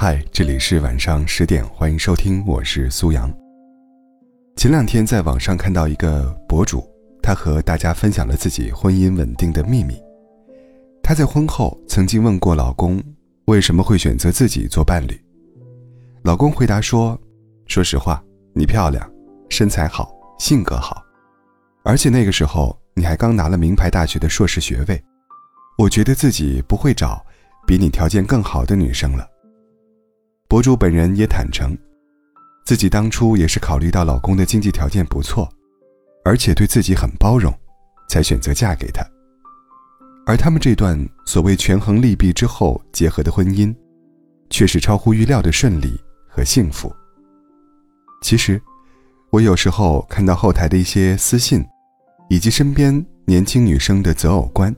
嗨，这里是晚上十点，欢迎收听，我是苏阳。前两天在网上看到一个博主，他和大家分享了自己婚姻稳定的秘密。她在婚后曾经问过老公，为什么会选择自己做伴侣？老公回答说：“说实话，你漂亮，身材好，性格好，而且那个时候你还刚拿了名牌大学的硕士学位，我觉得自己不会找比你条件更好的女生了。”博主本人也坦诚，自己当初也是考虑到老公的经济条件不错，而且对自己很包容，才选择嫁给他。而他们这段所谓权衡利弊之后结合的婚姻，却是超乎预料的顺利和幸福。其实，我有时候看到后台的一些私信，以及身边年轻女生的择偶观，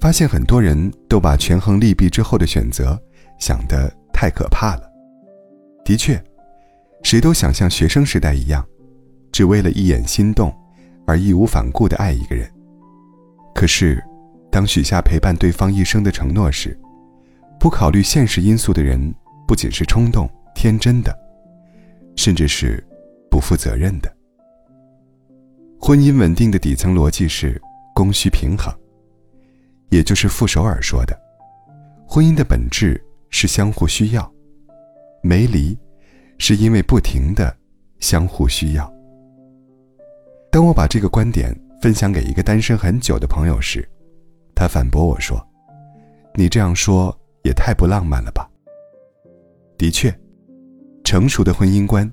发现很多人都把权衡利弊之后的选择想得太可怕了。的确，谁都想像学生时代一样，只为了一眼心动而义无反顾地爱一个人。可是，当许下陪伴对方一生的承诺时，不考虑现实因素的人，不仅是冲动、天真的，甚至是不负责任的。婚姻稳定的底层逻辑是供需平衡，也就是傅首尔说的：“婚姻的本质是相互需要，没离，是因为不停的相互需要。”当我把这个观点分享给一个单身很久的朋友时，他反驳我说：“你这样说也太不浪漫了吧。”的确，成熟的婚姻观，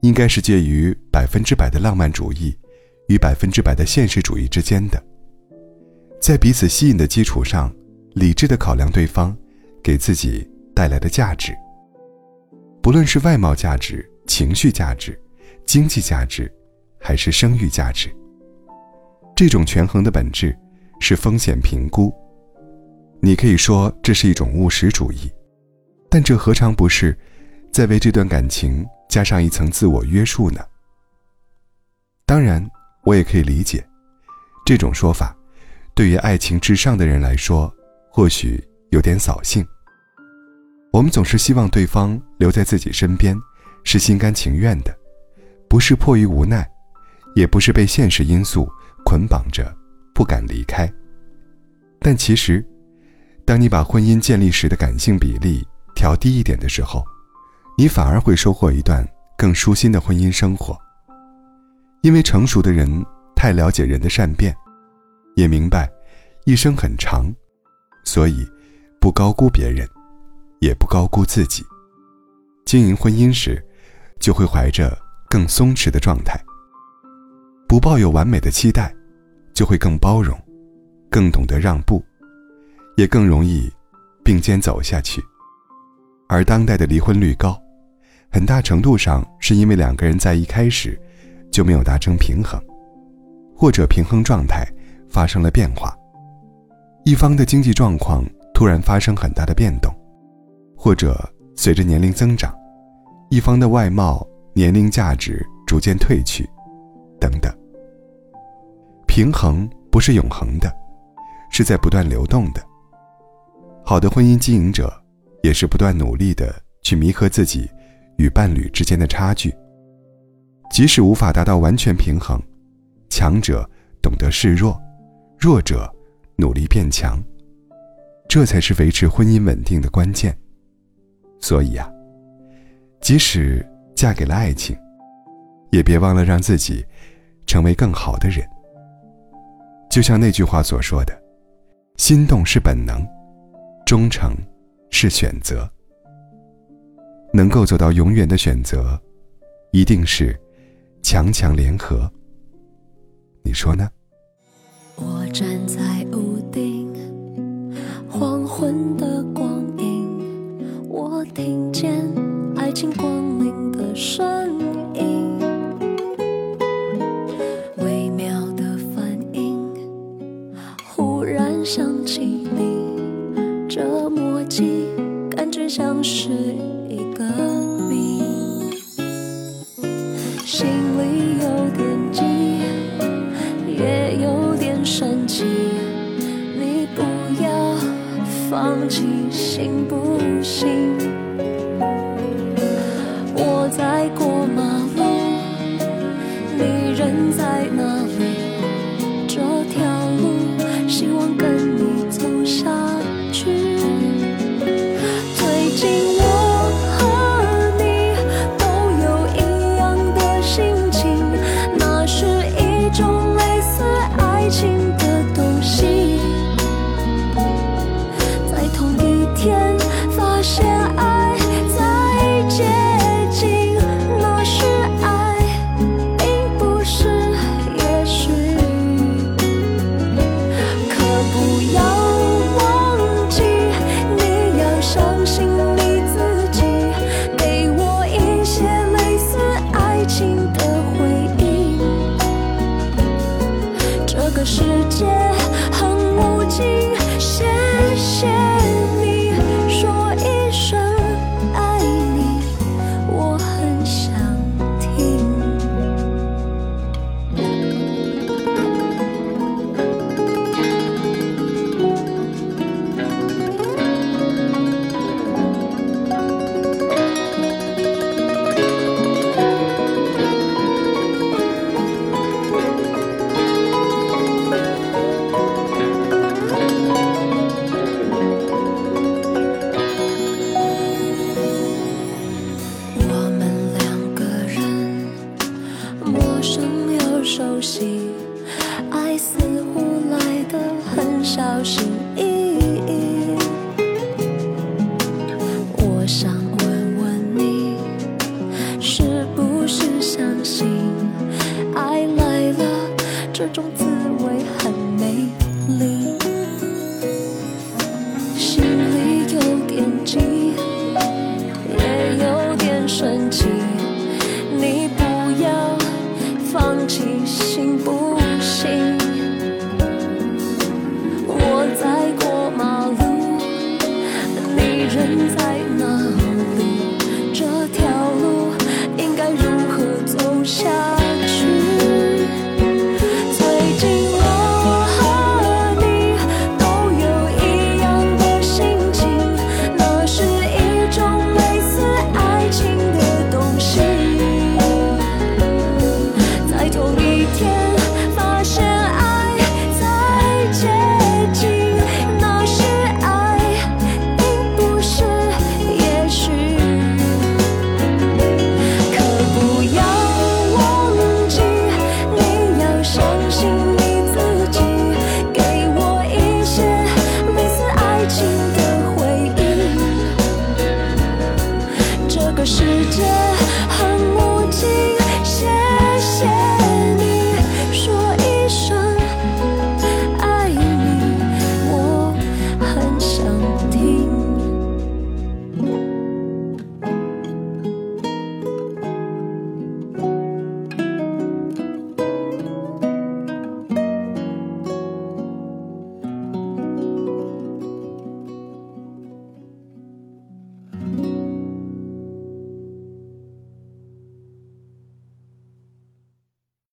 应该是介于百分之百的浪漫主义与百分之百的现实主义之间的，在彼此吸引的基础上，理智的考量对方给自己带来的价值，不论是外貌价值、情绪价值、经济价值，还是生育价值。这种权衡的本质。是风险评估，你可以说这是一种务实主义，但这何尝不是在为这段感情加上一层自我约束呢？当然，我也可以理解，这种说法对于爱情至上的人来说，或许有点扫兴。我们总是希望对方留在自己身边，是心甘情愿的，不是迫于无奈，也不是被现实因素捆绑着。不敢离开，但其实，当你把婚姻建立时的感性比例调低一点的时候，你反而会收获一段更舒心的婚姻生活。因为成熟的人太了解人的善变，也明白一生很长，所以不高估别人，也不高估自己。经营婚姻时，就会怀着更松弛的状态，不抱有完美的期待。就会更包容，更懂得让步，也更容易并肩走下去。而当代的离婚率高，很大程度上是因为两个人在一开始就没有达成平衡，或者平衡状态发生了变化。一方的经济状况突然发生很大的变动，或者随着年龄增长，一方的外貌、年龄价值逐渐褪去，等等。平衡不是永恒的，是在不断流动的。好的婚姻经营者，也是不断努力的去弥合自己与伴侣之间的差距。即使无法达到完全平衡，强者懂得示弱，弱者努力变强，这才是维持婚姻稳定的关键。所以啊，即使嫁给了爱情，也别忘了让自己成为更好的人。就像那句话所说的：“心动是本能，忠诚是选择。能够走到永远的选择，一定是强强联合。”你说呢？我站在屋顶，黄昏的，听见爱情光临的声音微妙的反应忽然想起你这默契感觉像是一个谜心里有点急也有点生气你不要放弃行不行中